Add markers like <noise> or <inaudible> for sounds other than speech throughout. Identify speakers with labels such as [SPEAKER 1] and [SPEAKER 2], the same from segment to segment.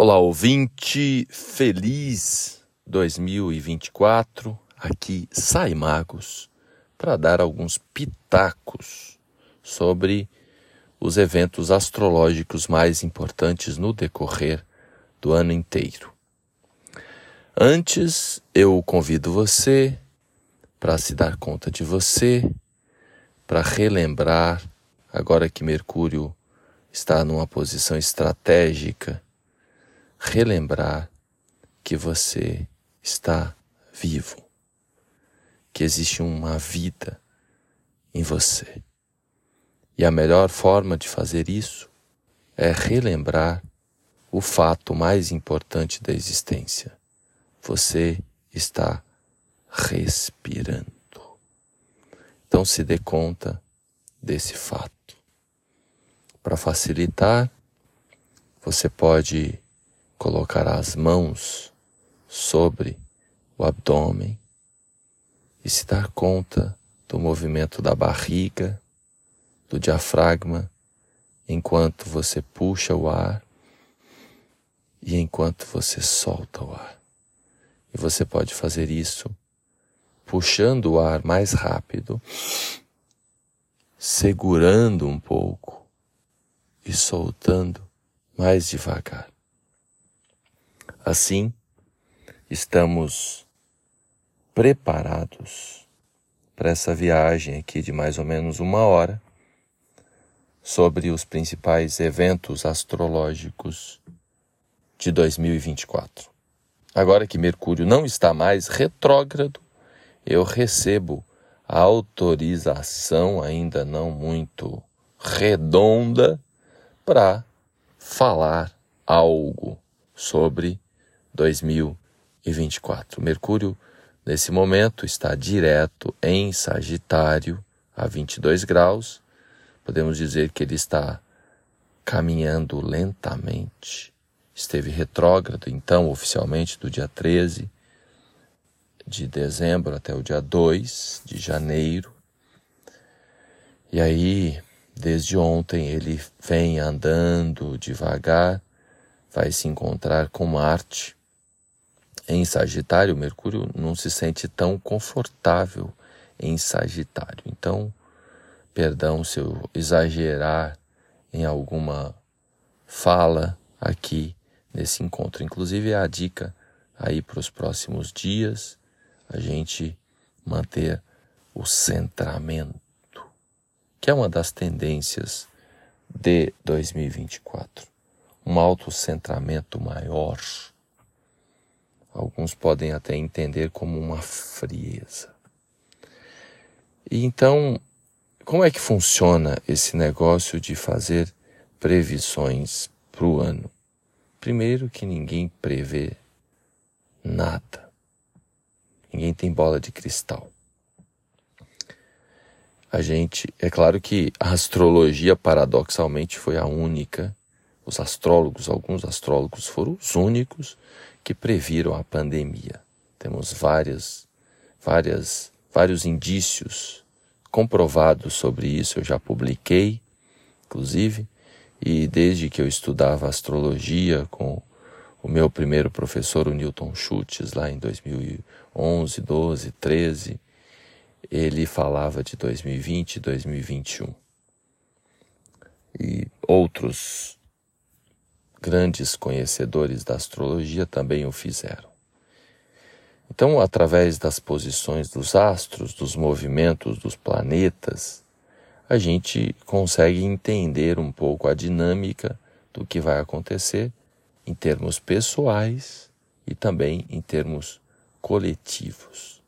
[SPEAKER 1] Olá, ouvinte, feliz 2024. Aqui sai Magos para dar alguns pitacos sobre os eventos astrológicos mais importantes no decorrer do ano inteiro. Antes, eu convido você para se dar conta de você, para relembrar, agora que Mercúrio está numa posição estratégica relembrar que você está vivo, que existe uma vida em você. E a melhor forma de fazer isso é relembrar o fato mais importante da existência. Você está respirando. Então se dê conta desse fato. Para facilitar, você pode colocar as mãos sobre o abdômen e se dar conta do movimento da barriga, do diafragma, enquanto você puxa o ar e enquanto você solta o ar. E você pode fazer isso puxando o ar mais rápido, segurando um pouco e soltando mais devagar. Assim, estamos preparados para essa viagem aqui de mais ou menos uma hora sobre os principais eventos astrológicos de 2024. Agora que Mercúrio não está mais retrógrado, eu recebo a autorização, ainda não muito redonda, para falar algo sobre 2024. Mercúrio, nesse momento, está direto em Sagitário, a 22 graus. Podemos dizer que ele está caminhando lentamente. Esteve retrógrado, então, oficialmente, do dia 13 de dezembro até o dia 2 de janeiro. E aí, desde ontem, ele vem andando devagar, vai se encontrar com Marte em Sagitário, Mercúrio não se sente tão confortável em Sagitário. Então, perdão se eu exagerar em alguma fala aqui nesse encontro. Inclusive, é a dica aí para os próximos dias, a gente manter o centramento, que é uma das tendências de 2024. Um autocentramento maior Alguns podem até entender como uma frieza. E então, como é que funciona esse negócio de fazer previsões para o ano? Primeiro, que ninguém prevê nada. Ninguém tem bola de cristal. A gente, é claro que a astrologia paradoxalmente foi a única, os astrólogos, alguns astrólogos foram os únicos que previram a pandemia. Temos várias, várias, vários indícios comprovados sobre isso. Eu já publiquei, inclusive, e desde que eu estudava astrologia com o meu primeiro professor, o Newton Schultz, lá em 2011, 12, 13, ele falava de 2020 2021. E outros grandes conhecedores da astrologia também o fizeram. Então, através das posições dos astros, dos movimentos dos planetas, a gente consegue entender um pouco a dinâmica do que vai acontecer em termos pessoais e também em termos coletivos.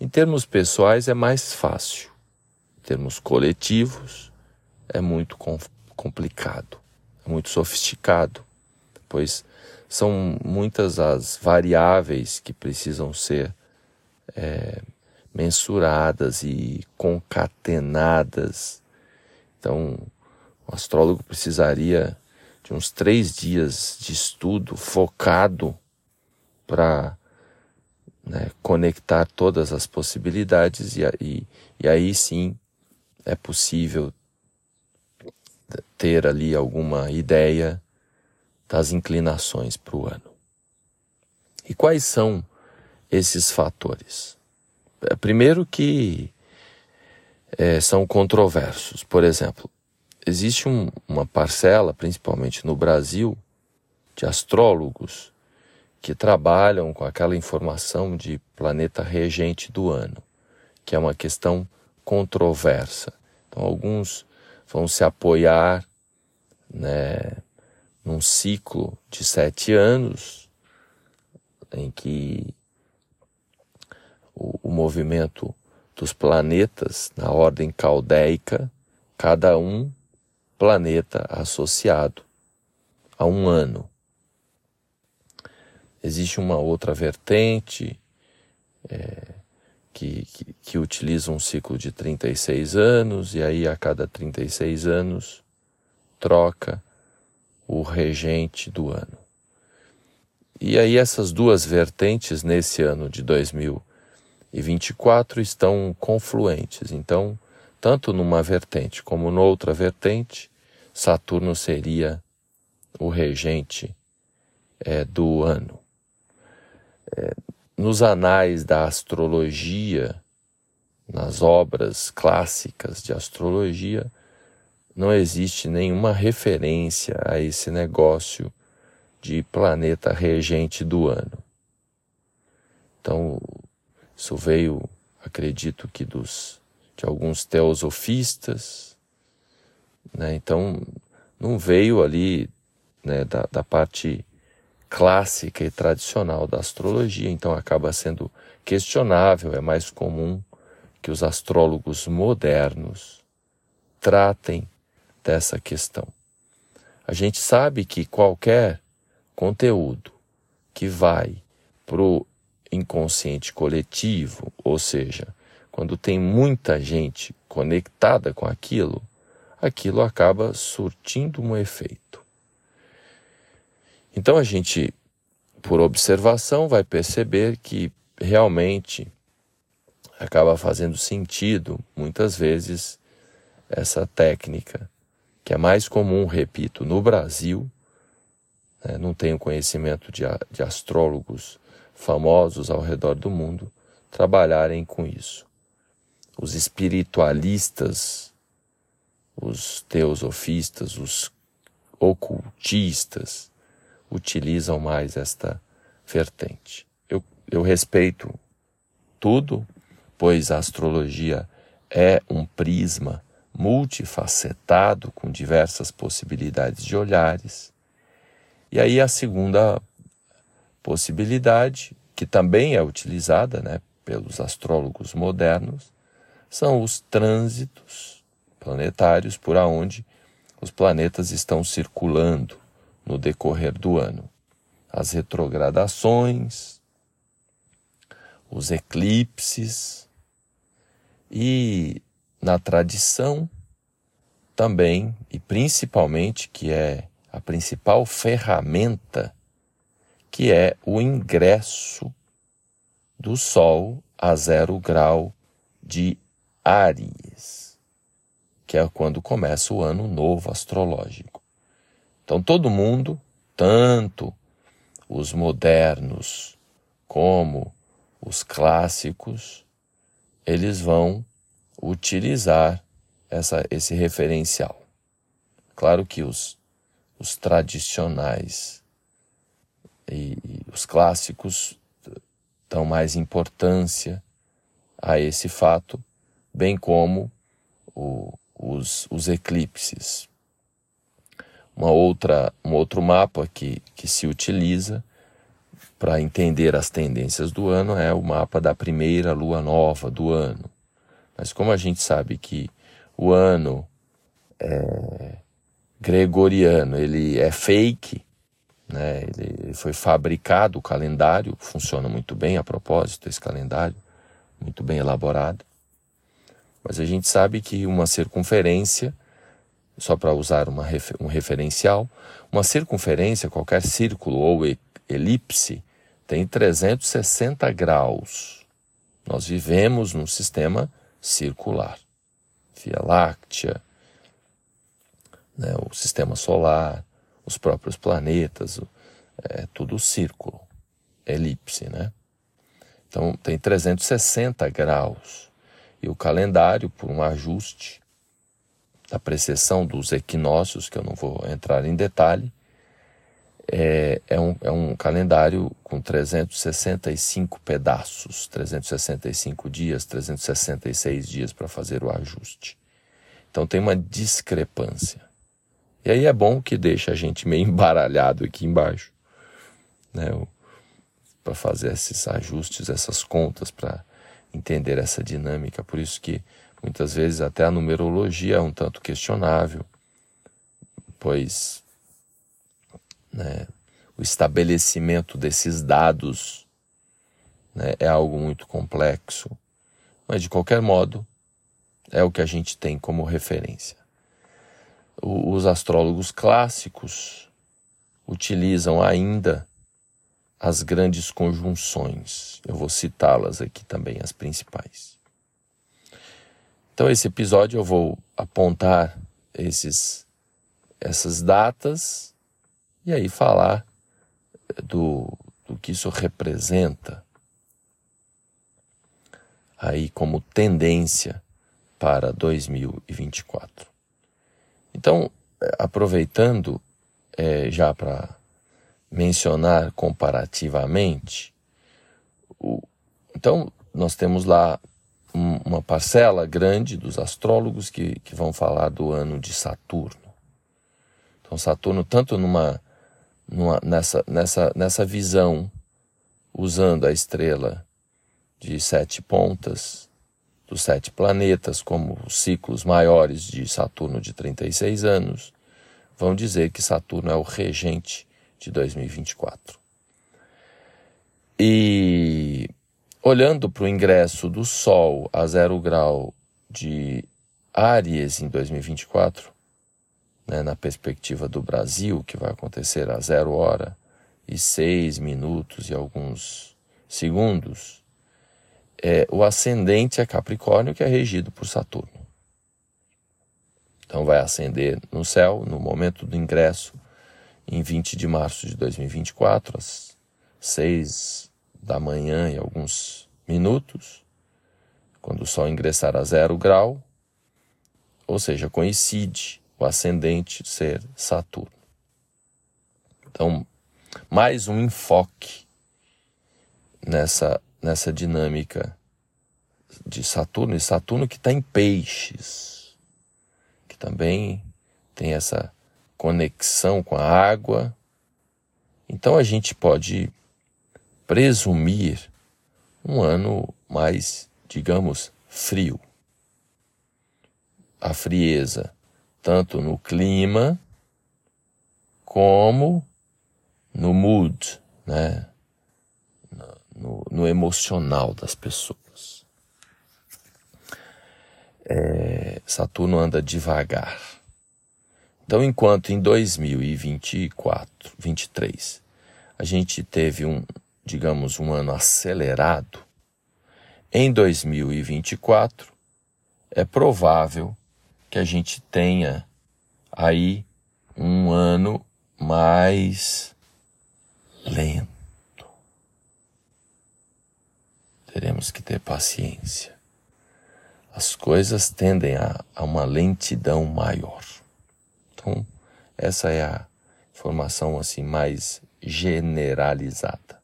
[SPEAKER 1] Em termos pessoais é mais fácil, em termos coletivos é muito complicado muito sofisticado, pois são muitas as variáveis que precisam ser é, mensuradas e concatenadas. Então, o astrólogo precisaria de uns três dias de estudo focado para né, conectar todas as possibilidades e, e, e aí sim é possível ter ali alguma ideia das inclinações para o ano. E quais são esses fatores? É, primeiro que é, são controversos. Por exemplo, existe um, uma parcela, principalmente no Brasil, de astrólogos que trabalham com aquela informação de planeta regente do ano, que é uma questão controversa. Então, alguns vão se apoiar né, num ciclo de sete anos, em que o, o movimento dos planetas na ordem caldeica, cada um planeta associado a um ano. Existe uma outra vertente é, que, que, utiliza um ciclo de 36 anos, e aí a cada 36 anos troca o regente do ano. E aí essas duas vertentes nesse ano de 2024 estão confluentes. Então, tanto numa vertente como noutra vertente, Saturno seria o regente é, do ano. É, nos anais da astrologia, nas obras clássicas de astrologia, não existe nenhuma referência a esse negócio de planeta regente do ano. Então, isso veio, acredito que dos de alguns teosofistas, né? Então, não veio ali né, da, da parte clássica e tradicional da astrologia, então acaba sendo questionável, é mais comum que os astrólogos modernos tratem dessa questão. A gente sabe que qualquer conteúdo que vai para o inconsciente coletivo, ou seja, quando tem muita gente conectada com aquilo, aquilo acaba surtindo um efeito. Então a gente, por observação, vai perceber que realmente acaba fazendo sentido, muitas vezes, essa técnica que é mais comum, repito, no Brasil. Né, não tenho conhecimento de, de astrólogos famosos ao redor do mundo trabalharem com isso. Os espiritualistas, os teosofistas, os ocultistas utilizam mais esta vertente. Eu, eu respeito tudo, pois a astrologia é um prisma multifacetado, com diversas possibilidades de olhares. E aí a segunda possibilidade, que também é utilizada né, pelos astrólogos modernos, são os trânsitos planetários por aonde os planetas estão circulando no decorrer do ano. As retrogradações, os eclipses e na tradição também e principalmente que é a principal ferramenta que é o ingresso do Sol a zero grau de Áries, que é quando começa o ano novo astrológico. Então todo mundo, tanto os modernos como os clássicos, eles vão utilizar essa, esse referencial. Claro que os, os tradicionais e, e os clássicos dão mais importância a esse fato, bem como o, os, os eclipses. Uma outra, um outro mapa que, que se utiliza para entender as tendências do ano é o mapa da primeira lua nova do ano. Mas como a gente sabe que o ano é, gregoriano ele é fake, né? ele foi fabricado, o calendário funciona muito bem a propósito, esse calendário, muito bem elaborado. Mas a gente sabe que uma circunferência, só para usar uma, um referencial, uma circunferência, qualquer círculo ou elipse, tem 360 graus. Nós vivemos num sistema circular. Via Láctea, né, o sistema solar, os próprios planetas, é tudo círculo, elipse, né? Então tem 360 graus. E o calendário, por um ajuste da precessão dos equinócios, que eu não vou entrar em detalhe, é, é, um, é um calendário com 365 pedaços, 365 dias, 366 dias para fazer o ajuste. Então tem uma discrepância. E aí é bom que deixa a gente meio <laughs> embaralhado aqui embaixo, né? Para fazer esses ajustes, essas contas, para entender essa dinâmica. Por isso que muitas vezes até a numerologia é um tanto questionável, pois né, o estabelecimento desses dados né, é algo muito complexo. Mas de qualquer modo, é o que a gente tem como referência. Os astrólogos clássicos utilizam ainda as grandes conjunções. Eu vou citá-las aqui também, as principais. Então, esse episódio eu vou apontar esses, essas datas e aí falar do, do que isso representa aí como tendência para 2024. Então, aproveitando é, já para mencionar comparativamente, o, então nós temos lá uma parcela grande dos astrólogos que, que vão falar do ano de Saturno. Então, Saturno, tanto numa, numa, nessa, nessa, nessa visão, usando a estrela de sete pontas, dos sete planetas, como os ciclos maiores de Saturno de 36 anos, vão dizer que Saturno é o regente de 2024. E olhando para o ingresso do Sol a zero grau de Áries em 2024, né, na perspectiva do Brasil, que vai acontecer a zero hora e seis minutos e alguns segundos, é, o ascendente é Capricórnio, que é regido por Saturno. Então vai ascender no céu no momento do ingresso, em 20 de março de 2024, às 6 da manhã e alguns minutos, quando o Sol ingressar a zero grau, ou seja, coincide o ascendente ser Saturno. Então, mais um enfoque nessa nessa dinâmica de Saturno, e Saturno que está em peixes, que também tem essa conexão com a água. Então a gente pode presumir um ano mais, digamos, frio. A frieza, tanto no clima como no mood, né? no, no emocional das pessoas. É, Saturno anda devagar. Então, enquanto em 2024, 23, a gente teve um, digamos, um ano acelerado, em 2024 é provável que a gente tenha aí um ano mais lento teremos que ter paciência. As coisas tendem a, a uma lentidão maior. Então, essa é a informação assim mais generalizada.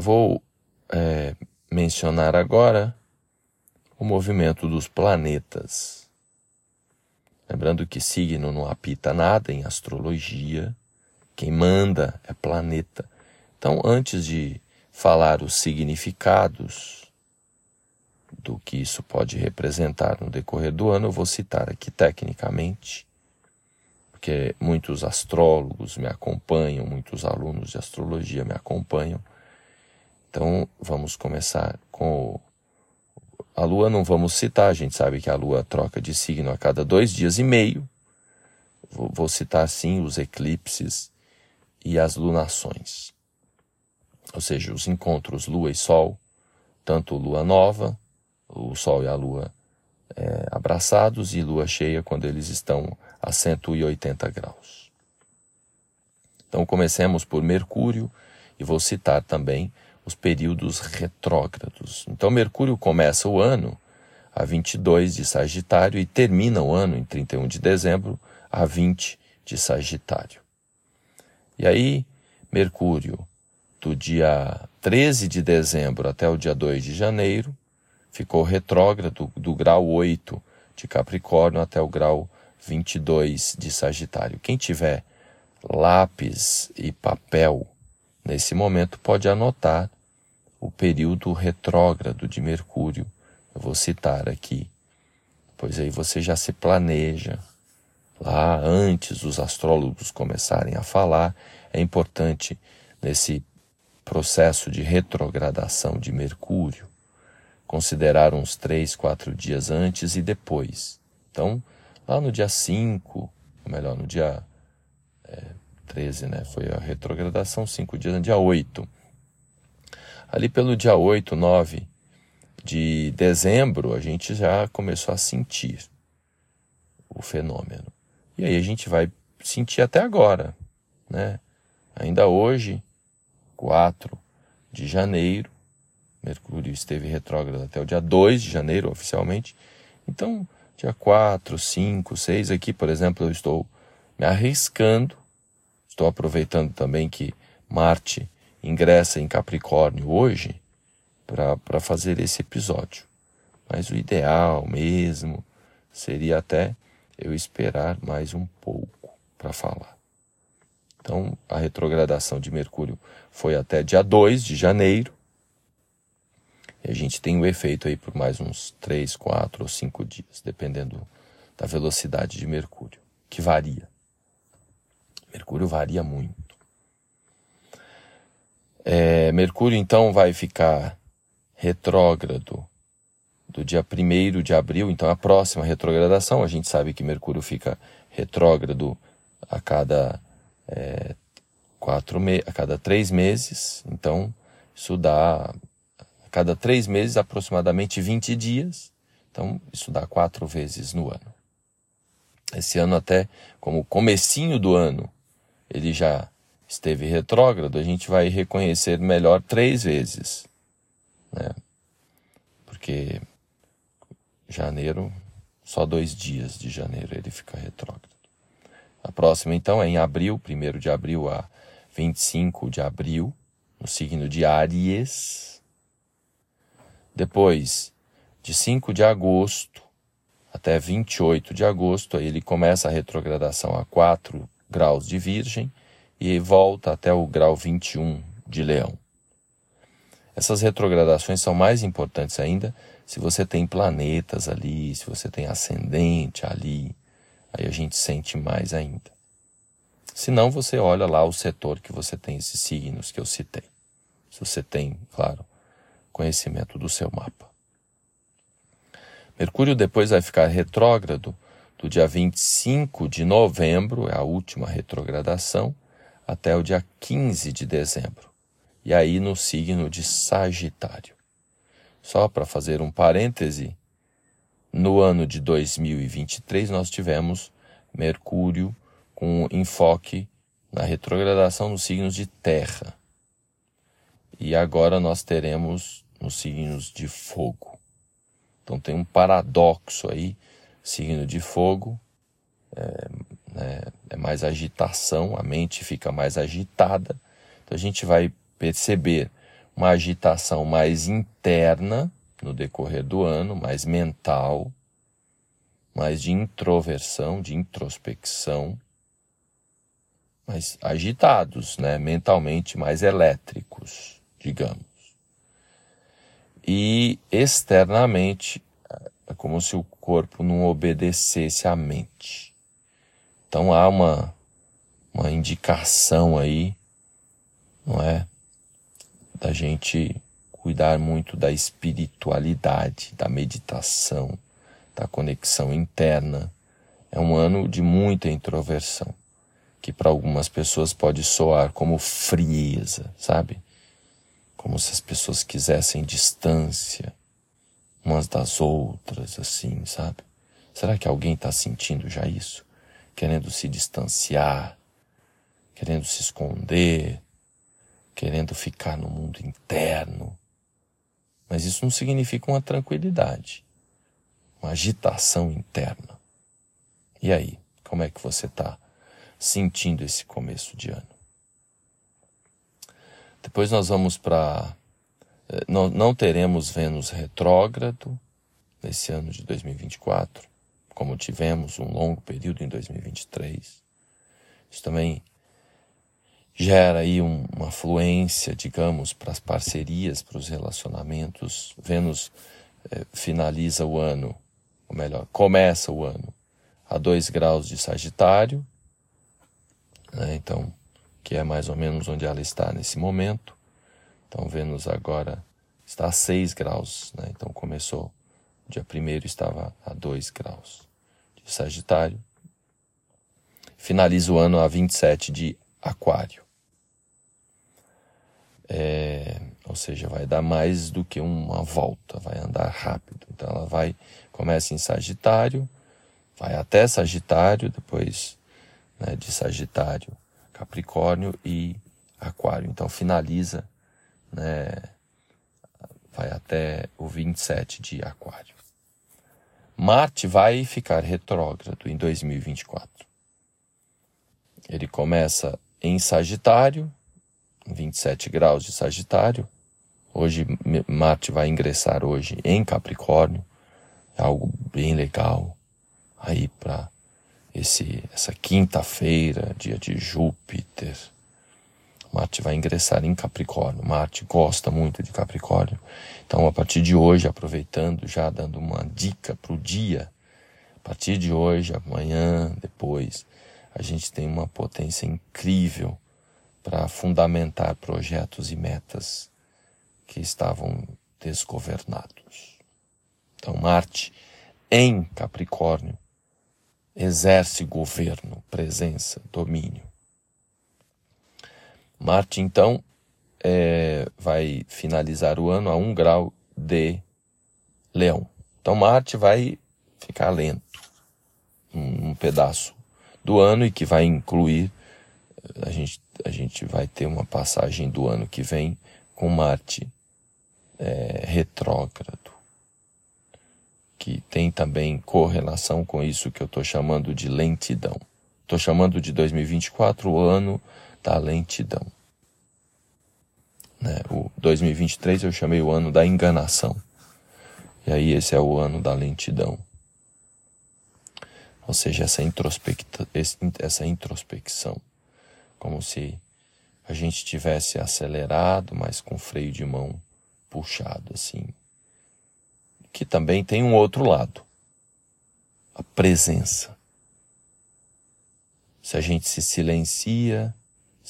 [SPEAKER 1] Eu vou é, mencionar agora o movimento dos planetas. Lembrando que signo não apita nada em astrologia, quem manda é planeta. Então, antes de falar os significados do que isso pode representar no decorrer do ano, eu vou citar aqui tecnicamente, porque muitos astrólogos me acompanham, muitos alunos de astrologia me acompanham. Então, vamos começar com a Lua, não vamos citar, a gente sabe que a Lua troca de signo a cada dois dias e meio. Vou citar sim os eclipses e as lunações ou seja, os encontros Lua e Sol, tanto Lua nova, o Sol e a Lua é, abraçados, e Lua cheia quando eles estão a 180 graus. Então comecemos por Mercúrio e vou citar também os períodos retrógrados. Então Mercúrio começa o ano a 22 de Sagitário e termina o ano em 31 de dezembro a 20 de Sagitário. E aí Mercúrio do dia 13 de dezembro até o dia 2 de janeiro ficou retrógrado do grau 8 de Capricórnio até o grau 22 de Sagitário. Quem tiver lápis e papel nesse momento pode anotar o período retrógrado de Mercúrio. Eu vou citar aqui, pois aí você já se planeja. Lá antes dos astrólogos começarem a falar, é importante nesse processo de retrogradação de Mercúrio considerar uns três, quatro dias antes e depois. Então, lá no dia 5, ou melhor, no dia 13, né? Foi a retrogradação, cinco dias, no dia 8. Ali pelo dia 8, 9 de dezembro, a gente já começou a sentir o fenômeno. E aí a gente vai sentir até agora, né? Ainda hoje, 4 de janeiro, Mercúrio esteve retrógrado até o dia 2 de janeiro, oficialmente. Então, dia 4, 5, 6 aqui, por exemplo, eu estou me arriscando. Estou aproveitando também que Marte ingressa em Capricórnio hoje para fazer esse episódio. Mas o ideal mesmo seria até eu esperar mais um pouco para falar. Então, a retrogradação de Mercúrio foi até dia 2 de janeiro. E a gente tem o efeito aí por mais uns 3, 4 ou 5 dias, dependendo da velocidade de Mercúrio, que varia. Mercúrio varia muito. É, Mercúrio então vai ficar retrógrado do dia 1 de abril, então a próxima retrogradação, a gente sabe que Mercúrio fica retrógrado a cada, é, quatro me a cada três meses, então isso dá cada três meses, aproximadamente 20 dias. Então, isso dá quatro vezes no ano. Esse ano até, como comecinho do ano, ele já esteve retrógrado, a gente vai reconhecer melhor três vezes. Né? Porque janeiro, só dois dias de janeiro ele fica retrógrado. A próxima, então, é em abril, 1 de abril a 25 de abril, no signo de Áries. Depois, de 5 de agosto até 28 de agosto, aí ele começa a retrogradação a 4 graus de Virgem e volta até o grau 21 de Leão. Essas retrogradações são mais importantes ainda se você tem planetas ali, se você tem ascendente ali, aí a gente sente mais ainda. Se não, você olha lá o setor que você tem esses signos que eu citei. Se você tem, claro, conhecimento do seu mapa. Mercúrio depois vai ficar retrógrado do dia 25 de novembro, é a última retrogradação, até o dia 15 de dezembro. E aí no signo de Sagitário. Só para fazer um parêntese, no ano de 2023 nós tivemos Mercúrio com enfoque na retrogradação nos signos de Terra. E agora nós teremos nos signos de fogo. Então tem um paradoxo aí, signo de fogo é, né, é mais agitação, a mente fica mais agitada. Então a gente vai perceber uma agitação mais interna no decorrer do ano, mais mental, mais de introversão, de introspecção, mais agitados, né, mentalmente mais elétricos, digamos e externamente é como se o corpo não obedecesse à mente. Então há uma, uma indicação aí, não é? Da gente cuidar muito da espiritualidade, da meditação, da conexão interna. É um ano de muita introversão, que para algumas pessoas pode soar como frieza, sabe? como se as pessoas quisessem distância umas das outras, assim, sabe? Será que alguém está sentindo já isso? querendo se distanciar, querendo se esconder, querendo ficar no mundo interno. Mas isso não significa uma tranquilidade, uma agitação interna. E aí, como é que você está sentindo esse começo de ano? Depois nós vamos para. Eh, não teremos Vênus retrógrado nesse ano de 2024, como tivemos um longo período em 2023. Isso também gera aí um, uma fluência, digamos, para as parcerias, para os relacionamentos. Vênus eh, finaliza o ano, ou melhor, começa o ano a 2 graus de Sagitário, né? então, que é mais ou menos onde ela está nesse momento. Então, Vênus agora está a 6 graus, né? então começou, dia 1 estava a 2 graus de Sagitário. Finaliza o ano a 27 de Aquário. É, ou seja, vai dar mais do que uma volta, vai andar rápido. Então ela vai, começa em Sagitário, vai até Sagitário, depois né, de Sagitário, Capricórnio e Aquário. Então finaliza, né, vai até o 27 de Aquário. Marte vai ficar retrógrado em 2024. Ele começa em Sagitário, 27 graus de Sagitário. Hoje Marte vai ingressar hoje em Capricórnio. É algo bem legal aí para esse essa quinta-feira, dia de Júpiter. Marte vai ingressar em Capricórnio. Marte gosta muito de Capricórnio. Então, a partir de hoje, aproveitando, já dando uma dica para o dia, a partir de hoje, amanhã, depois, a gente tem uma potência incrível para fundamentar projetos e metas que estavam desgovernados. Então, Marte em Capricórnio exerce governo, presença, domínio. Marte, então, é, vai finalizar o ano a um grau de Leão. Então, Marte vai ficar lento um, um pedaço do ano e que vai incluir a gente, a gente vai ter uma passagem do ano que vem com Marte é, retrógrado que tem também correlação com isso que eu estou chamando de lentidão. Estou chamando de 2024 o ano da lentidão. Né? O 2023 eu chamei o ano da enganação. E aí esse é o ano da lentidão. Ou seja, essa, introspecta, essa introspecção. Como se a gente tivesse acelerado, mas com freio de mão puxado, assim, que também tem um outro lado: a presença. Se a gente se silencia,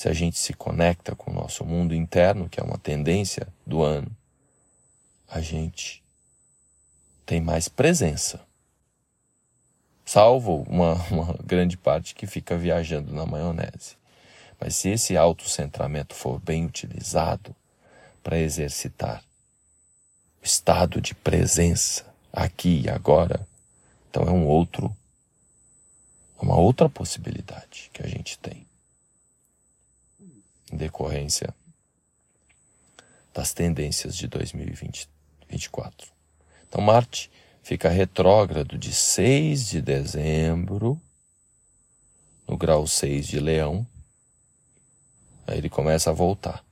[SPEAKER 1] se a gente se conecta com o nosso mundo interno, que é uma tendência do ano, a gente tem mais presença. Salvo uma, <laughs> uma grande parte que fica viajando na maionese. Mas se esse autocentramento for bem utilizado para exercitar estado de presença aqui e agora, então é um outro, uma outra possibilidade que a gente tem em decorrência das tendências de 2024. Então Marte fica retrógrado de 6 de dezembro no grau 6 de Leão. Aí ele começa a voltar.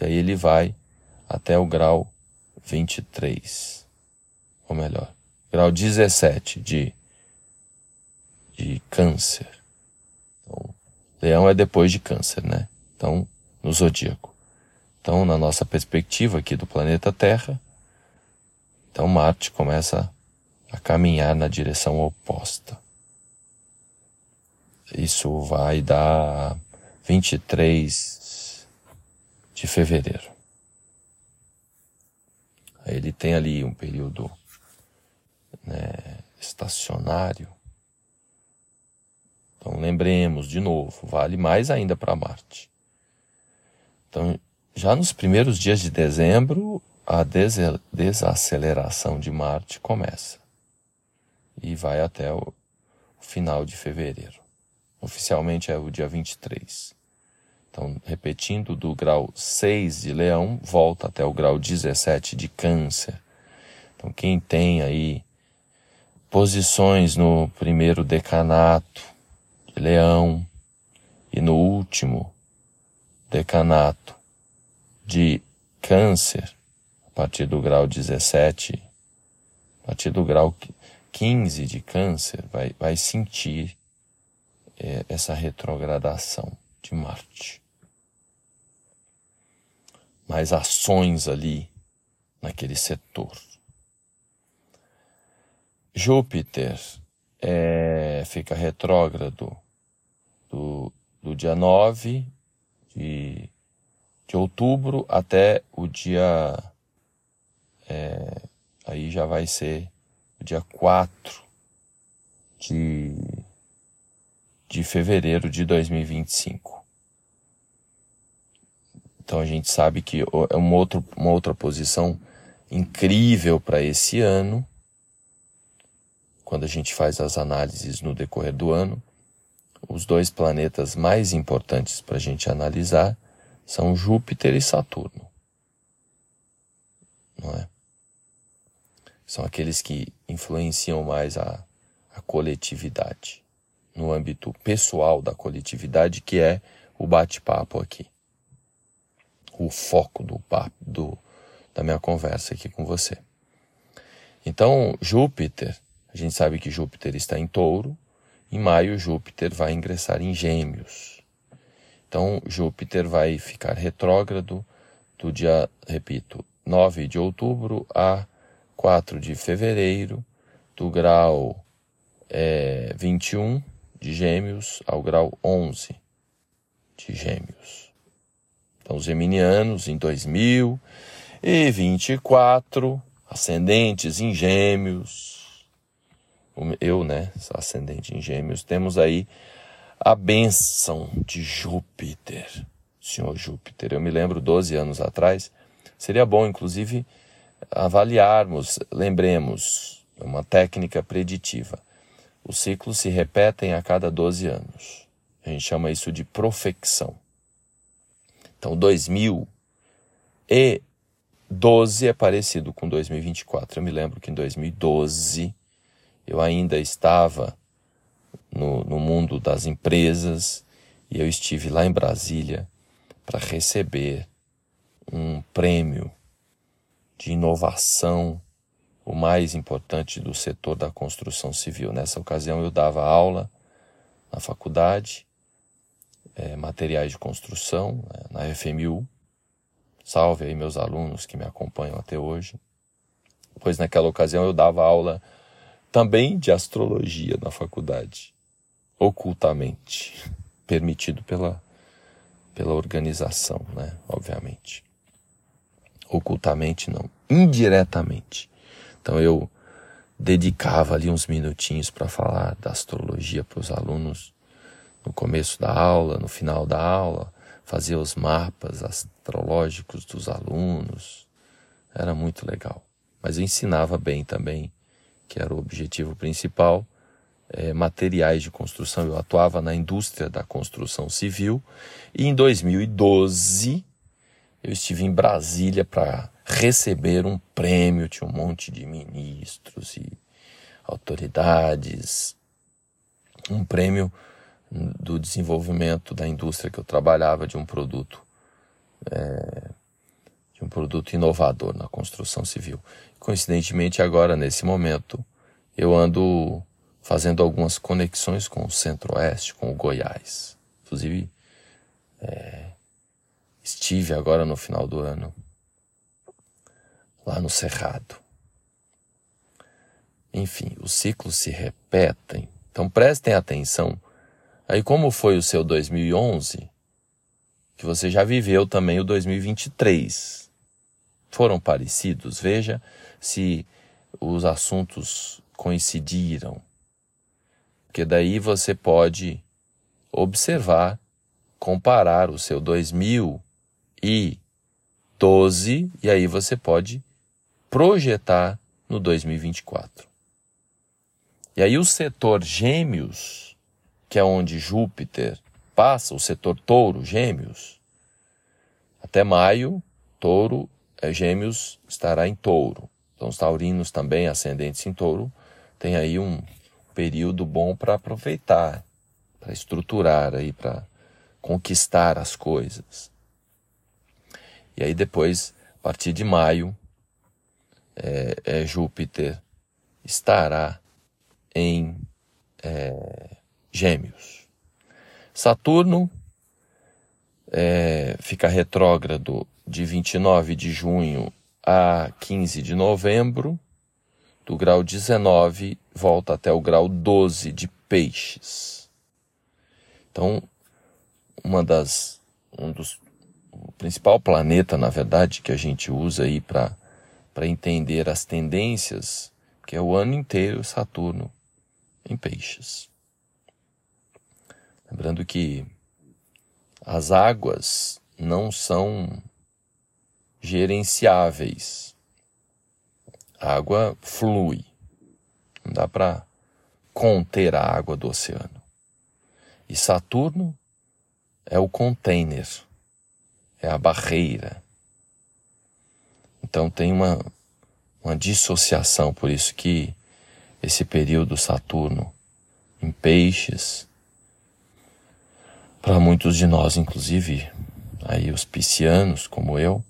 [SPEAKER 1] E aí ele vai até o grau 23, ou melhor, grau 17 de, de câncer. Então, leão é depois de câncer, né? Então, no zodíaco. Então, na nossa perspectiva aqui do planeta Terra, então Marte começa a caminhar na direção oposta. Isso vai dar 23 de fevereiro. Ele tem ali um período né, estacionário. Então lembremos de novo, vale mais ainda para Marte. Então, já nos primeiros dias de dezembro, a desaceleração de Marte começa e vai até o final de fevereiro. Oficialmente é o dia 23. Então, repetindo, do grau 6 de Leão, volta até o grau 17 de Câncer. Então, quem tem aí posições no primeiro decanato de Leão e no último decanato de Câncer, a partir do grau 17, a partir do grau 15 de Câncer, vai, vai sentir é, essa retrogradação de Marte. Mais ações ali naquele setor. Júpiter é, fica retrógrado do, do dia 9 de, de outubro até o dia. É, aí já vai ser o dia 4 de, de fevereiro de 2025. Então a gente sabe que é uma outra, uma outra posição incrível para esse ano quando a gente faz as análises no decorrer do ano, os dois planetas mais importantes para a gente analisar são Júpiter e Saturno. Não é? São aqueles que influenciam mais a, a coletividade, no âmbito pessoal da coletividade, que é o bate-papo aqui. O foco do papo, do, da minha conversa aqui com você. Então, Júpiter a gente sabe que Júpiter está em touro. Em maio, Júpiter vai ingressar em Gêmeos. Então, Júpiter vai ficar retrógrado do dia, repito, 9 de outubro a 4 de fevereiro, do grau é, 21 de Gêmeos ao grau 11 de Gêmeos. Então, os geminianos em 2024, ascendentes em Gêmeos, eu, né, ascendente em Gêmeos, temos aí a bênção de Júpiter, Senhor Júpiter. Eu me lembro 12 anos atrás, seria bom, inclusive, avaliarmos, lembremos, uma técnica preditiva. Os ciclos se repetem a cada 12 anos. A gente chama isso de profecção. Então, 2012 é parecido com 2024. Eu me lembro que em 2012 eu ainda estava no, no mundo das empresas e eu estive lá em Brasília para receber um prêmio de inovação, o mais importante do setor da construção civil. Nessa ocasião eu dava aula na faculdade, é, materiais de construção, é, na FMU. Salve aí meus alunos que me acompanham até hoje. Pois naquela ocasião eu dava aula também de astrologia na faculdade, ocultamente, <laughs> permitido pela, pela organização, né? Obviamente. Ocultamente não, indiretamente. Então eu dedicava ali uns minutinhos para falar da astrologia para os alunos no começo da aula, no final da aula, fazia os mapas astrológicos dos alunos. Era muito legal. Mas eu ensinava bem também que era o objetivo principal, é, materiais de construção. Eu atuava na indústria da construção civil e em 2012 eu estive em Brasília para receber um prêmio. Tinha um monte de ministros e autoridades. Um prêmio do desenvolvimento da indústria que eu trabalhava de um produto é, de um produto inovador na construção civil. Coincidentemente, agora, nesse momento, eu ando fazendo algumas conexões com o Centro-Oeste, com o Goiás. Inclusive, é, estive agora no final do ano lá no Cerrado. Enfim, os ciclos se repetem. Então prestem atenção. Aí como foi o seu 2011? Que você já viveu também o 2023 foram parecidos. Veja se os assuntos coincidiram. Porque daí você pode observar, comparar o seu 2012 e aí você pode projetar no 2024. E aí o setor Gêmeos, que é onde Júpiter passa, o setor Touro, Gêmeos, até maio, Touro, Gêmeos estará em Touro. Então os taurinos também ascendentes em Touro tem aí um período bom para aproveitar, para estruturar aí, para conquistar as coisas. E aí depois, a partir de maio, é, é Júpiter estará em é, Gêmeos. Saturno é, fica retrógrado de 29 de junho a 15 de novembro, do grau 19 volta até o grau 12 de peixes. Então, uma das um dos o principal planeta, na verdade, que a gente usa aí para para entender as tendências, que é o ano inteiro Saturno em peixes. Lembrando que as águas não são gerenciáveis. A água flui. Não dá para conter a água do oceano. E Saturno é o container, é a barreira. Então tem uma, uma dissociação, por isso que esse período Saturno em peixes, para muitos de nós, inclusive aí os piscianos, como eu,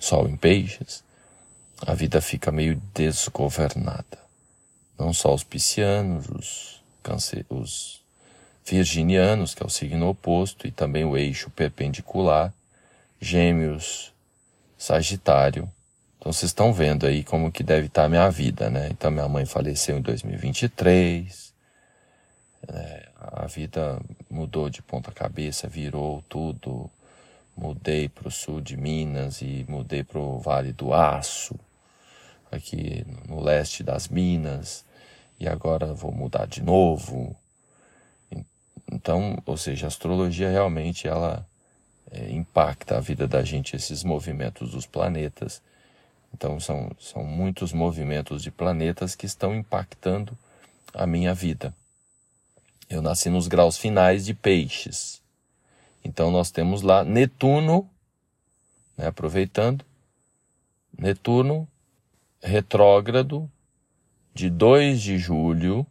[SPEAKER 1] Sol em peixes, a vida fica meio desgovernada. Não só os piscianos, os, câncer, os virginianos, que é o signo oposto, e também o eixo perpendicular, gêmeos, sagitário. Então vocês estão vendo aí como que deve estar a minha vida, né? Então minha mãe faleceu em 2023, é, a vida mudou de ponta cabeça, virou tudo, mudei para o sul de Minas e mudei para o Vale do Aço, aqui no leste das Minas, e agora vou mudar de novo. Então, ou seja, a astrologia realmente ela é, impacta a vida da gente, esses movimentos dos planetas. Então, são, são muitos movimentos de planetas que estão impactando a minha vida. Eu nasci nos graus finais de peixes. Então nós temos lá Netuno, né, aproveitando, Netuno retrógrado de 2 de julho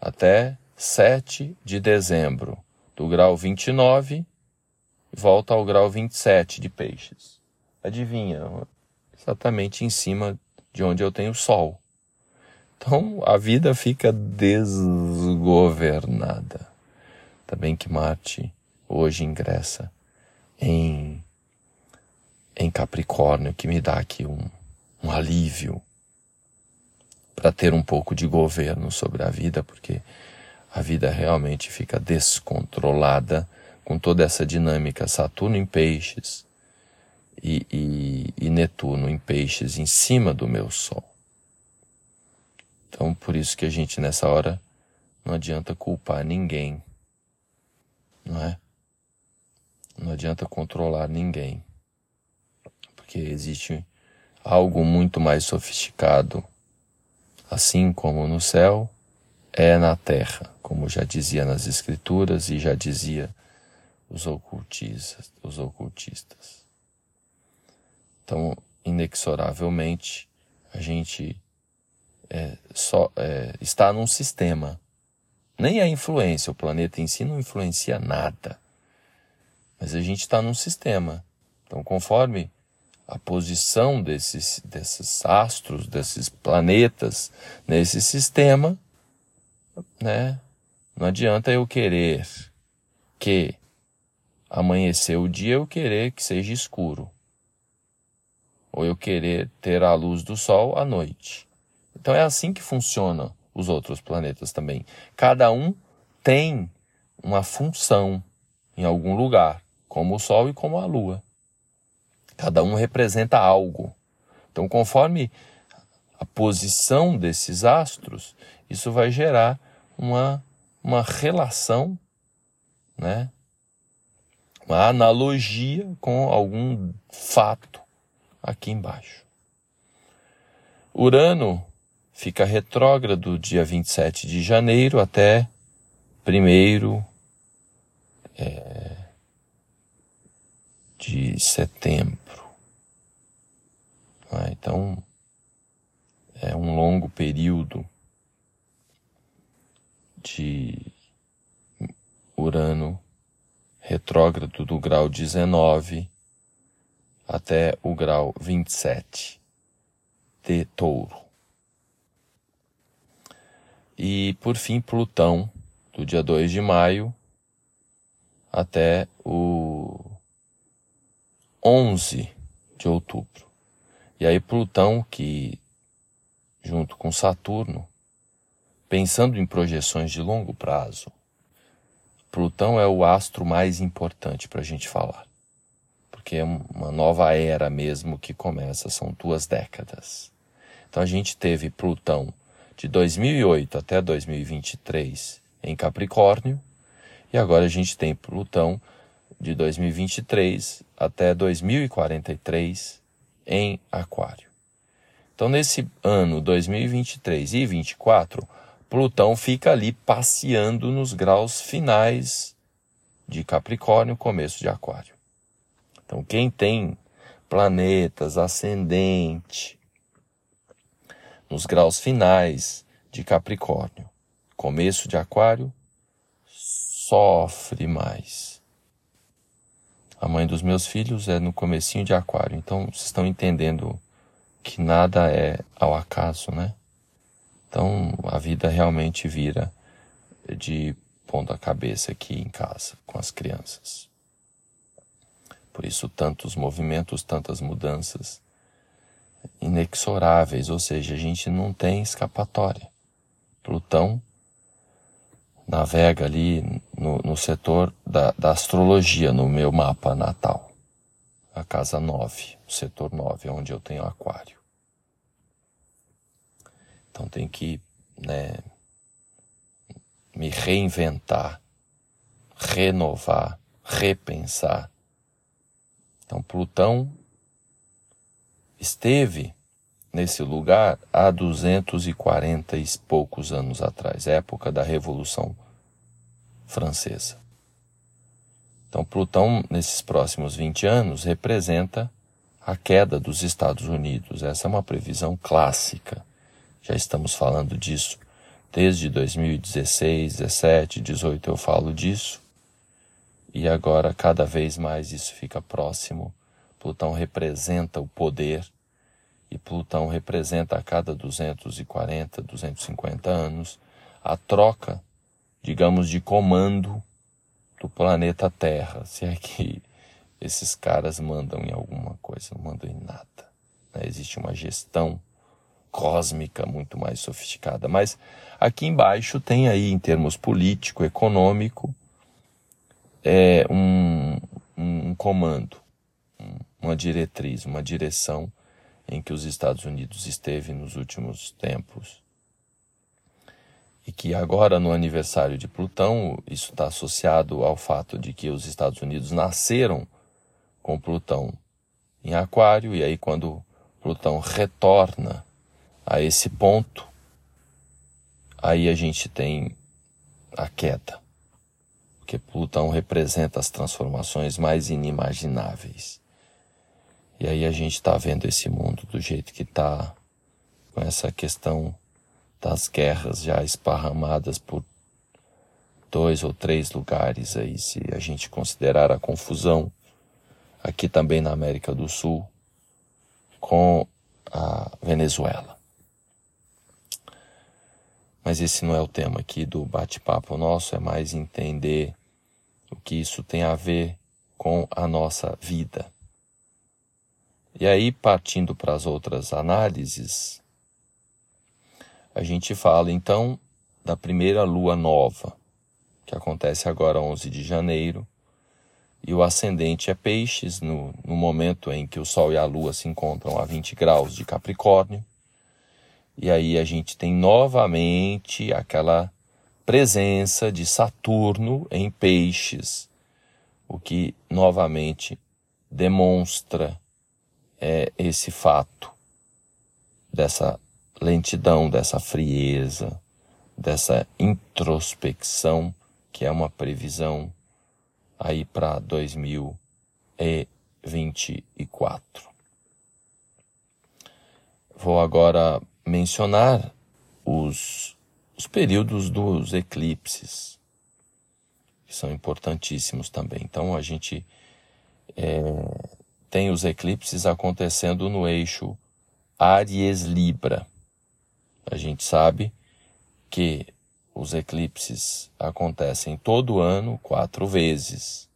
[SPEAKER 1] até 7 de dezembro, do grau 29 volta ao grau 27 de peixes. Adivinha? Exatamente em cima de onde eu tenho Sol. Então a vida fica desgovernada. Também que Marte hoje ingressa em, em Capricórnio, que me dá aqui um, um alívio para ter um pouco de governo sobre a vida, porque a vida realmente fica descontrolada com toda essa dinâmica Saturno em peixes e, e, e Netuno em peixes em cima do meu Sol. Então, por isso que a gente nessa hora não adianta culpar ninguém, não é? Não adianta controlar ninguém, porque existe algo muito mais sofisticado, assim como no céu é na terra, como já dizia nas escrituras e já dizia os ocultistas, os ocultistas. Então, inexoravelmente, a gente é, só é, está num sistema. Nem a influência, o planeta em si não influencia nada. Mas a gente está num sistema. Então, conforme a posição desses, desses astros, desses planetas nesse sistema, né? Não adianta eu querer que amanhecer o dia eu querer que seja escuro. Ou eu querer ter a luz do sol à noite. Então é assim que funciona os outros planetas também. Cada um tem uma função em algum lugar como o Sol e como a Lua. Cada um representa algo. Então, conforme a posição desses astros, isso vai gerar uma, uma relação, né? uma analogia com algum fato aqui embaixo. Urano fica retrógrado dia 27 de janeiro até 1 é, de setembro. Ah, então, é um longo período de Urano retrógrado do grau 19 até o grau 27 de Touro. E por fim, Plutão, do dia 2 de maio até o 11 de outubro. E aí, Plutão, que junto com Saturno, pensando em projeções de longo prazo, Plutão é o astro mais importante para a gente falar. Porque é uma nova era mesmo que começa, são duas décadas. Então a gente teve Plutão de 2008 até 2023 em Capricórnio, e agora a gente tem Plutão de 2023 até 2043 em Aquário. Então, nesse ano 2023 e 2024, Plutão fica ali passeando nos graus finais de Capricórnio, começo de Aquário. Então, quem tem planetas ascendente nos graus finais de Capricórnio, começo de Aquário, sofre mais. A mãe dos meus filhos é no comecinho de Aquário, então vocês estão entendendo que nada é ao acaso, né? Então a vida realmente vira de ponta cabeça aqui em casa com as crianças. Por isso tantos movimentos, tantas mudanças inexoráveis, ou seja, a gente não tem escapatória. Plutão navega ali no, no setor da, da, astrologia, no meu mapa natal. A casa 9, o setor 9, onde eu tenho aquário. Então tem que né, me reinventar, renovar, repensar. Então Plutão esteve nesse lugar há 240 e poucos anos atrás, época da Revolução Francesa. Então, Plutão, nesses próximos 20 anos, representa a queda dos Estados Unidos. Essa é uma previsão clássica. Já estamos falando disso desde 2016, 17, 18 eu falo disso. E agora, cada vez mais, isso fica próximo. Plutão representa o poder e Plutão representa a cada 240, 250 anos a troca, digamos, de comando do planeta Terra, se é que esses caras mandam em alguma coisa, não mandam em nada. Né? Existe uma gestão cósmica muito mais sofisticada. Mas aqui embaixo tem aí, em termos político, econômico, é um, um comando, uma diretriz, uma direção em que os Estados Unidos esteve nos últimos tempos. E que agora, no aniversário de Plutão, isso está associado ao fato de que os Estados Unidos nasceram com Plutão em Aquário, e aí, quando Plutão retorna a esse ponto, aí a gente tem a queda. Porque Plutão representa as transformações mais inimagináveis. E aí a gente está vendo esse mundo do jeito que está, com essa questão das guerras já esparramadas por dois ou três lugares aí, se a gente considerar a confusão aqui também na América do Sul com a Venezuela. Mas esse não é o tema aqui do bate-papo nosso, é mais entender o que isso tem a ver com a nossa vida. E aí, partindo para as outras análises, a gente fala então da primeira lua nova, que acontece agora 11 de janeiro, e o ascendente é Peixes, no, no momento em que o Sol e a Lua se encontram a 20 graus de Capricórnio. E aí a gente tem novamente aquela presença de Saturno em Peixes, o que novamente demonstra é, esse fato dessa lentidão, dessa frieza, dessa introspecção, que é uma previsão aí para 2024. Vou agora mencionar os, os períodos dos eclipses, que são importantíssimos também. Então a gente é, tem os eclipses acontecendo no eixo Aries-Libra. A gente sabe que os eclipses acontecem todo ano, quatro vezes.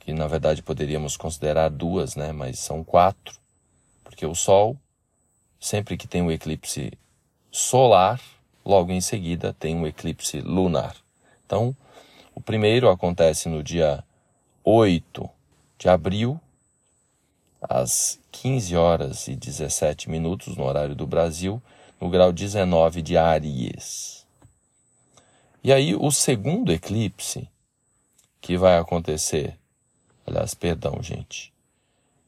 [SPEAKER 1] Que na verdade poderíamos considerar duas, né? Mas são quatro. Porque o Sol, sempre que tem um eclipse solar, logo em seguida tem um eclipse lunar. Então, o primeiro acontece no dia 8 de abril, às 15 horas e 17 minutos, no horário do Brasil, no grau 19 de Áries. E aí o segundo eclipse que vai acontecer, aliás, perdão, gente.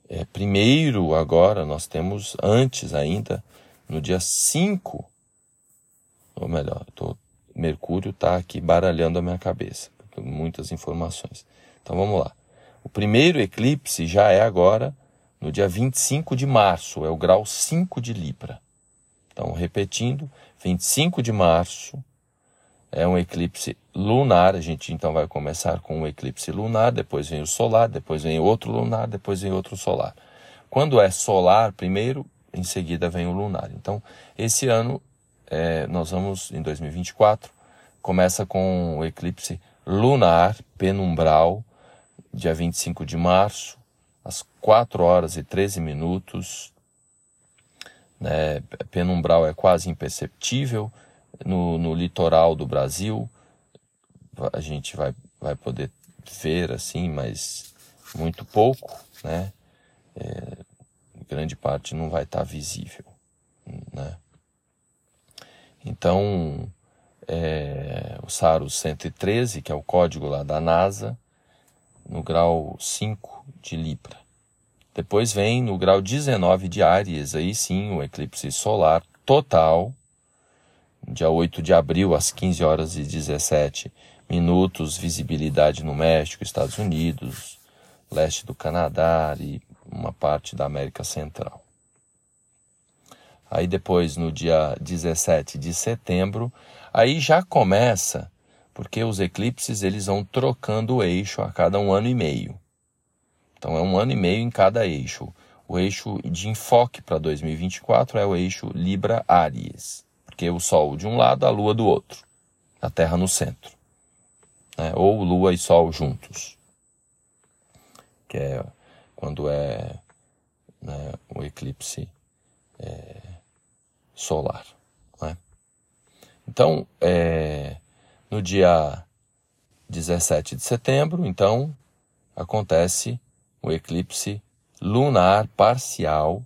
[SPEAKER 1] É, primeiro agora nós temos antes ainda no dia 5, ou melhor, tô, Mercúrio está aqui baralhando a minha cabeça, muitas informações. Então vamos lá. O primeiro eclipse já é agora no dia 25 de março, é o grau 5 de Libra. Então, repetindo, 25 de março é um eclipse lunar. A gente então vai começar com um eclipse lunar, depois vem o solar, depois vem outro lunar, depois vem outro solar. Quando é solar primeiro, em seguida vem o lunar. Então, esse ano é, nós vamos, em 2024, começa com o eclipse lunar penumbral, dia 25 de março, às 4 horas e 13 minutos né, penumbral é quase imperceptível. No, no litoral do Brasil, a gente vai, vai poder ver assim, mas muito pouco, né? É, grande parte não vai estar visível, né? Então, é, o SARUS 113, que é o código lá da NASA, no grau 5 de Libra. Depois vem no grau 19 de Áries, aí sim, o eclipse solar total, dia 8 de abril, às 15 horas e 17 minutos, visibilidade no México, Estados Unidos, leste do Canadá e uma parte da América Central. Aí depois, no dia 17 de setembro, aí já começa, porque os eclipses eles vão trocando o eixo a cada um ano e meio. Então é um ano e meio em cada eixo. O eixo de enfoque para 2024 é o eixo Libra-Áries, porque o Sol de um lado, a Lua do outro, a Terra no centro. Né? Ou Lua e Sol juntos, que é quando é né, o eclipse é, solar. Né? Então, é, no dia 17 de setembro, então, acontece o eclipse lunar parcial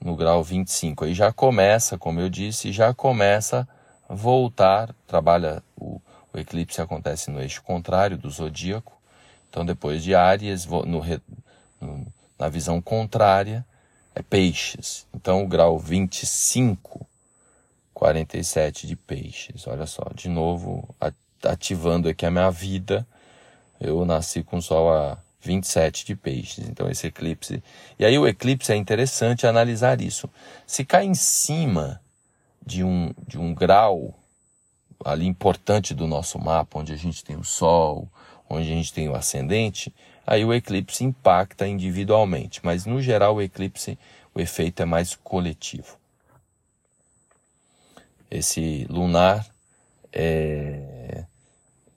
[SPEAKER 1] no grau 25. Aí já começa, como eu disse, já começa a voltar, trabalha o, o eclipse acontece no eixo contrário do zodíaco. Então depois de Áries, no, no, na visão contrária, é Peixes. Então o grau 25, 47 de Peixes. Olha só, de novo ativando aqui a minha vida. Eu nasci com Sol a 27 de peixes. Então, esse eclipse. E aí, o eclipse é interessante analisar isso. Se cai em cima de um, de um grau ali importante do nosso mapa, onde a gente tem o Sol, onde a gente tem o ascendente, aí o eclipse impacta individualmente. Mas, no geral, o eclipse, o efeito é mais coletivo. Esse lunar é,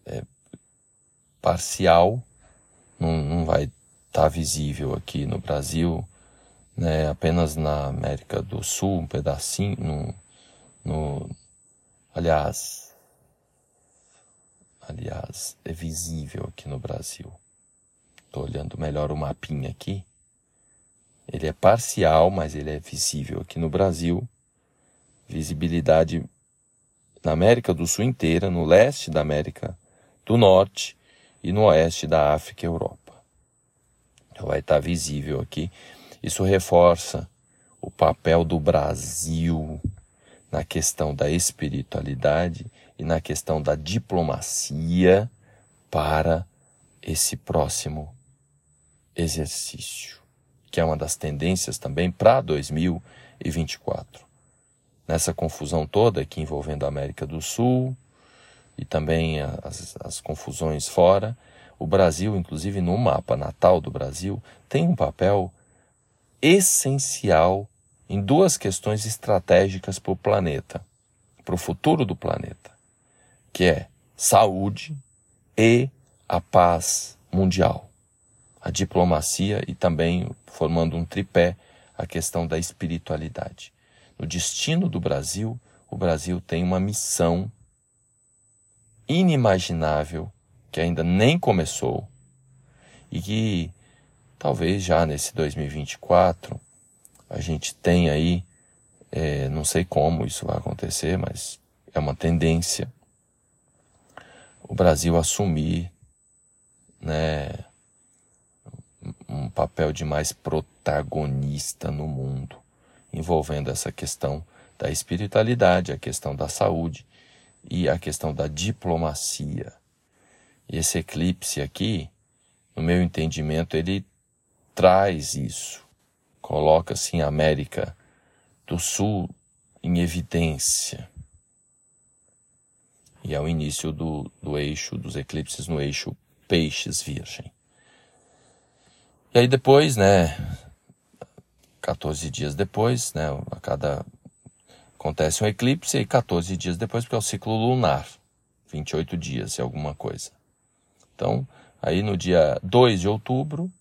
[SPEAKER 1] é parcial não, não vai estar tá visível aqui no Brasil, né? apenas na América do Sul, um pedacinho, no, no, aliás, aliás, é visível aqui no Brasil. Estou olhando melhor o mapinha aqui. Ele é parcial, mas ele é visível aqui no Brasil. Visibilidade na América do Sul inteira, no leste da América do Norte e no oeste da África e Europa. Então vai estar visível aqui. Isso reforça o papel do Brasil na questão da espiritualidade e na questão da diplomacia para esse próximo exercício, que é uma das tendências também para 2024. Nessa confusão toda aqui envolvendo a América do Sul e também as, as confusões fora, o Brasil, inclusive no mapa natal do Brasil, tem um papel essencial em duas questões estratégicas para o planeta, para o futuro do planeta, que é saúde e a paz mundial, a diplomacia e também formando um tripé a questão da espiritualidade. No destino do Brasil, o Brasil tem uma missão inimaginável que ainda nem começou e que talvez já nesse 2024 a gente tem aí, é, não sei como isso vai acontecer, mas é uma tendência o Brasil assumir né, um papel de mais protagonista no mundo, envolvendo essa questão da espiritualidade, a questão da saúde e a questão da diplomacia. E esse eclipse aqui, no meu entendimento, ele traz isso coloca assim a América do Sul em evidência. E é o início do, do eixo, dos eclipses no eixo Peixes Virgem. E aí depois, né, 14 dias depois, né, a cada acontece um eclipse e 14 dias depois, porque é o ciclo lunar, 28 dias e alguma coisa. Então, aí no dia 2 de outubro,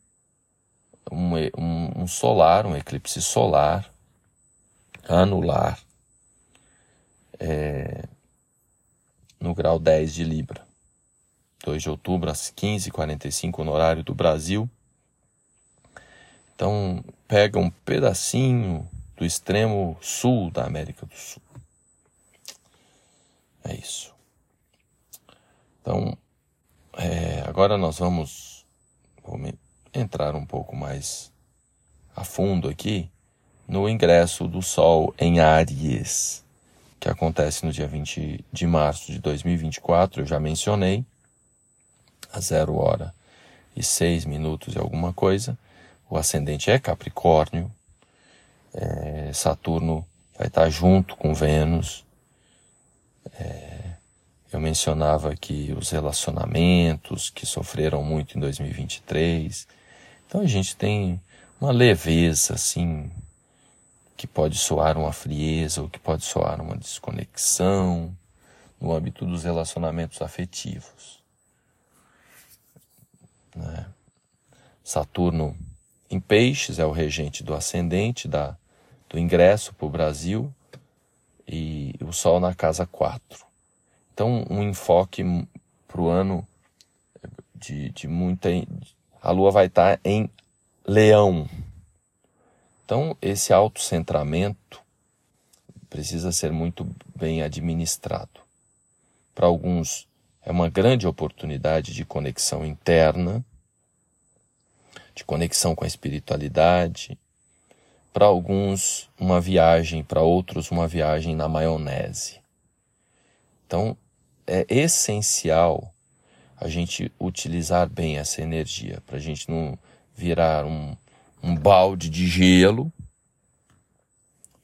[SPEAKER 1] um, um, um solar, um eclipse solar, anular, é, no grau 10 de Libra. 2 de outubro, às 15h45, no horário do Brasil. Então, pega um pedacinho do extremo sul da América do Sul. É isso. Então, é, agora nós vamos. Me entrar um pouco mais a fundo aqui no ingresso do Sol em Áries, que acontece no dia 20 de março de 2024, eu já mencionei, a zero hora e seis minutos e alguma coisa. O ascendente é Capricórnio, é, Saturno vai estar junto com Vênus. É, eu mencionava aqui os relacionamentos que sofreram muito em 2023, então a gente tem uma leveza, assim, que pode soar uma frieza ou que pode soar uma desconexão no âmbito dos relacionamentos afetivos. Né? Saturno em Peixes é o regente do ascendente, da, do ingresso para o Brasil, e o Sol na casa 4. Então, um enfoque para o ano de, de muita a Lua vai estar em Leão. Então, esse autocentramento precisa ser muito bem administrado. Para alguns, é uma grande oportunidade de conexão interna, de conexão com a espiritualidade. Para alguns, uma viagem, para outros, uma viagem na maionese. Então, é essencial a gente utilizar bem essa energia, para a gente não virar um, um balde de gelo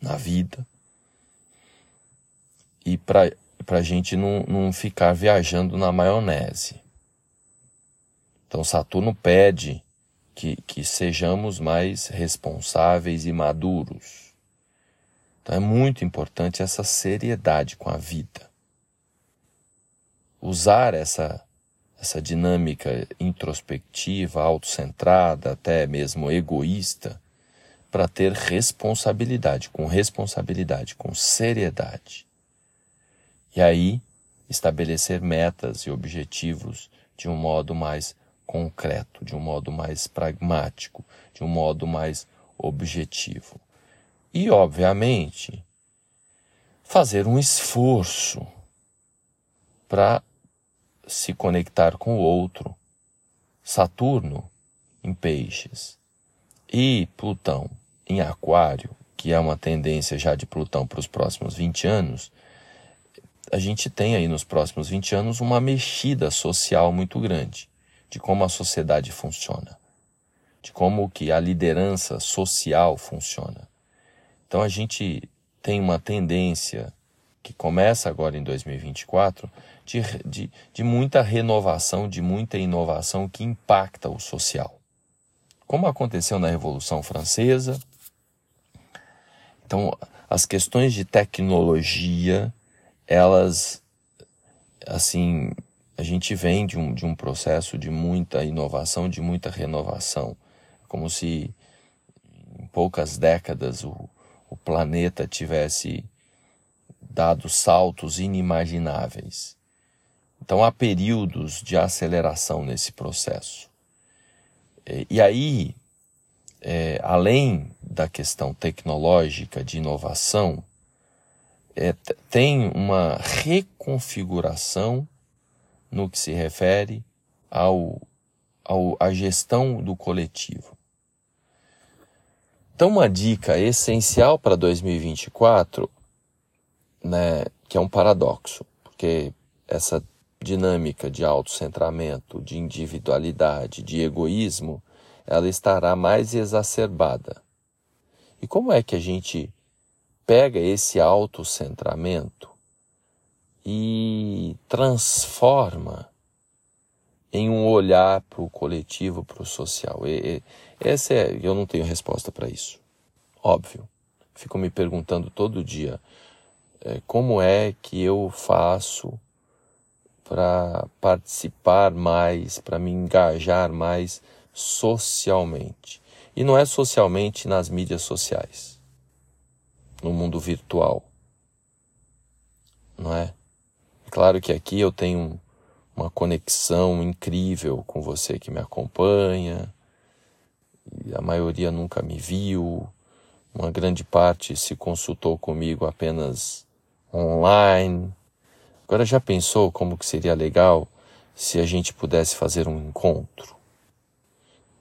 [SPEAKER 1] na vida e para a gente não, não ficar viajando na maionese. Então Saturno pede que, que sejamos mais responsáveis e maduros. Então é muito importante essa seriedade com a vida. Usar essa essa dinâmica introspectiva, autocentrada, até mesmo egoísta, para ter responsabilidade, com responsabilidade, com seriedade. E aí estabelecer metas e objetivos de um modo mais concreto, de um modo mais pragmático, de um modo mais objetivo. E, obviamente, fazer um esforço para se conectar com o outro. Saturno em Peixes e Plutão em Aquário, que é uma tendência já de Plutão para os próximos 20 anos, a gente tem aí nos próximos 20 anos uma mexida social muito grande de como a sociedade funciona, de como que a liderança social funciona. Então a gente tem uma tendência que começa agora em 2024 de, de, de muita renovação, de muita inovação que impacta o social. Como aconteceu na Revolução Francesa. Então, as questões de tecnologia, elas, assim, a gente vem de um, de um processo de muita inovação, de muita renovação. Como se em poucas décadas o, o planeta tivesse dado saltos inimagináveis. Então há períodos de aceleração nesse processo. E aí, é, além da questão tecnológica de inovação, é, tem uma reconfiguração no que se refere ao, ao, à gestão do coletivo. Então, uma dica essencial para 2024, né, que é um paradoxo, porque essa dinâmica de autocentramento, de individualidade, de egoísmo, ela estará mais exacerbada. E como é que a gente pega esse autocentramento e transforma em um olhar para o coletivo, para o social? E, e, essa é, eu não tenho resposta para isso. Óbvio. Fico me perguntando todo dia é, como é que eu faço para participar mais, para me engajar mais socialmente. E não é socialmente nas mídias sociais, no mundo virtual. Não é? Claro que aqui eu tenho uma conexão incrível com você que me acompanha. A maioria nunca me viu, uma grande parte se consultou comigo apenas online Agora já pensou como que seria legal se a gente pudesse fazer um encontro?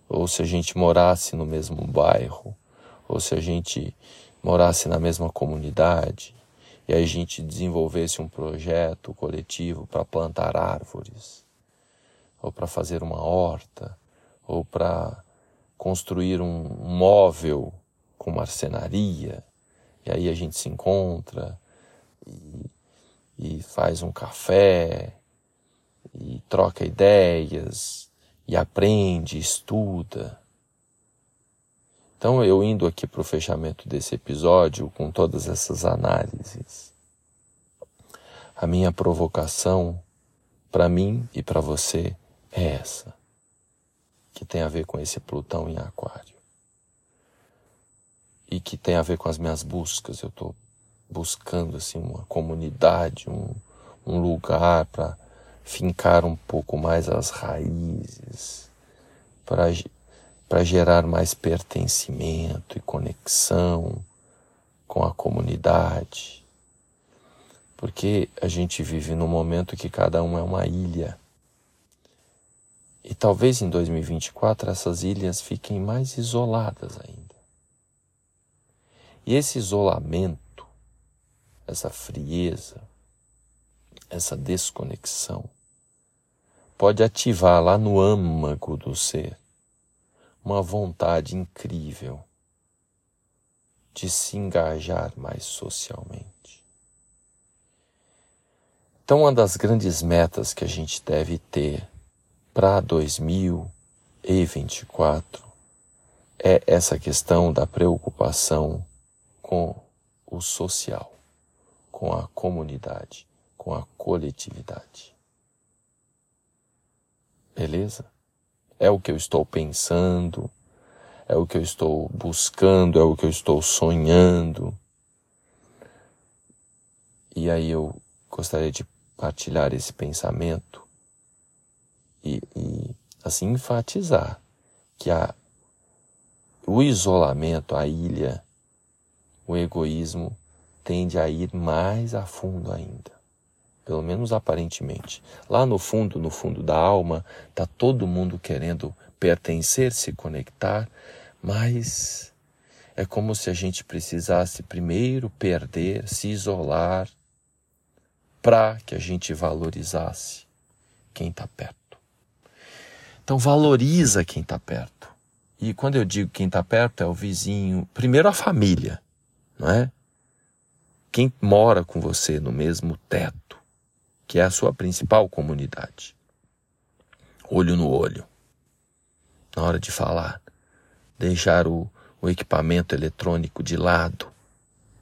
[SPEAKER 1] Ou se a gente morasse no mesmo bairro, ou se a gente morasse na mesma comunidade e a gente desenvolvesse um projeto coletivo para plantar árvores, ou para fazer uma horta, ou para construir um móvel com marcenaria, e aí a gente se encontra e e faz um café e troca ideias e aprende, estuda. Então, eu indo aqui para o fechamento desse episódio com todas essas análises, a minha provocação para mim e para você é essa, que tem a ver com esse Plutão em Aquário. E que tem a ver com as minhas buscas. Eu estou buscando assim uma comunidade, um, um lugar para fincar um pouco mais as raízes, para gerar mais pertencimento e conexão com a comunidade. Porque a gente vive num momento que cada um é uma ilha. E talvez em 2024 essas ilhas fiquem mais isoladas ainda. E esse isolamento essa frieza, essa desconexão, pode ativar lá no âmago do ser uma vontade incrível de se engajar mais socialmente. Então, uma das grandes metas que a gente deve ter para 2024 é essa questão da preocupação com o social com a comunidade, com a coletividade. Beleza? É o que eu estou pensando, é o que eu estou buscando, é o que eu estou sonhando. E aí eu gostaria de partilhar esse pensamento e, e assim enfatizar que a, o isolamento, a ilha, o egoísmo tende a ir mais a fundo ainda. Pelo menos aparentemente. Lá no fundo, no fundo da alma, está todo mundo querendo pertencer, se conectar, mas é como se a gente precisasse primeiro perder, se isolar, para que a gente valorizasse quem está perto. Então valoriza quem está perto. E quando eu digo quem está perto é o vizinho, primeiro a família, não é? Quem mora com você no mesmo teto, que é a sua principal comunidade. Olho no olho. Na hora de falar, deixar o, o equipamento eletrônico de lado.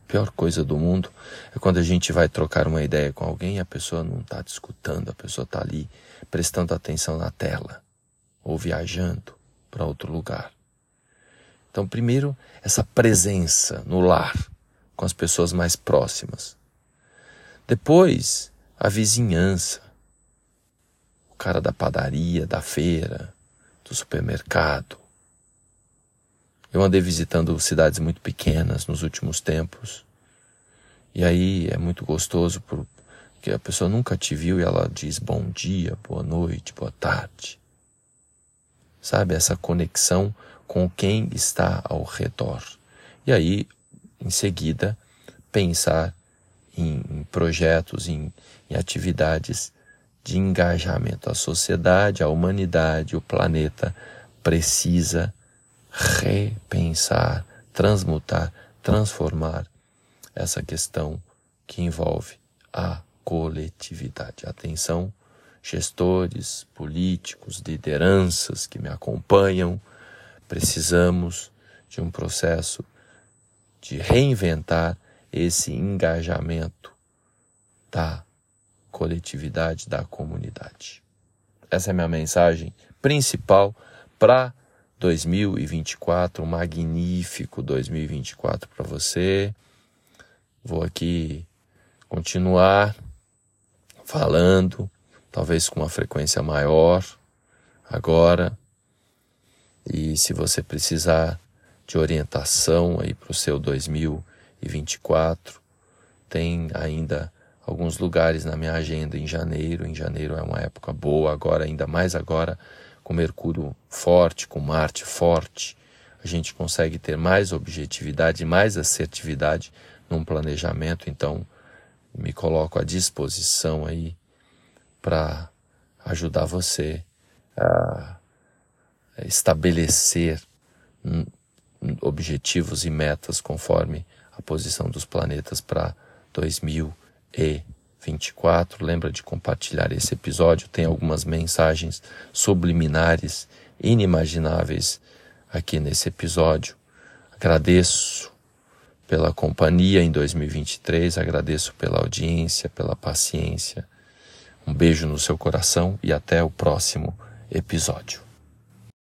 [SPEAKER 1] A pior coisa do mundo é quando a gente vai trocar uma ideia com alguém e a pessoa não está te escutando, a pessoa está ali prestando atenção na tela ou viajando para outro lugar. Então, primeiro, essa presença no lar, com as pessoas mais próximas. Depois, a vizinhança. O cara da padaria, da feira, do supermercado. Eu andei visitando cidades muito pequenas nos últimos tempos. E aí é muito gostoso porque a pessoa nunca te viu e ela diz bom dia, boa noite, boa tarde sabe? Essa conexão com quem está ao redor. E aí, em seguida, pensar em, projetos, em, em atividades de engajamento. A sociedade, a humanidade, o planeta precisa repensar, transmutar, transformar essa questão que envolve a coletividade. Atenção gestores, políticos, lideranças que me acompanham, precisamos de um processo de reinventar esse engajamento da coletividade, da comunidade. Essa é a minha mensagem principal para 2024, um magnífico 2024 para você. Vou aqui continuar falando talvez com uma frequência maior agora. E se você precisar de orientação aí para o seu 2024, tem ainda alguns lugares na minha agenda em janeiro. Em janeiro é uma época boa, agora, ainda mais agora, com Mercúrio forte, com Marte forte, a gente consegue ter mais objetividade, mais assertividade num planejamento. Então, me coloco à disposição aí para ajudar você a estabelecer objetivos e metas conforme a posição dos planetas para 2024. Lembra de compartilhar esse episódio, tem algumas mensagens subliminares, inimagináveis aqui nesse episódio. Agradeço pela companhia em 2023, agradeço pela audiência, pela paciência um beijo no seu coração e até o próximo episódio.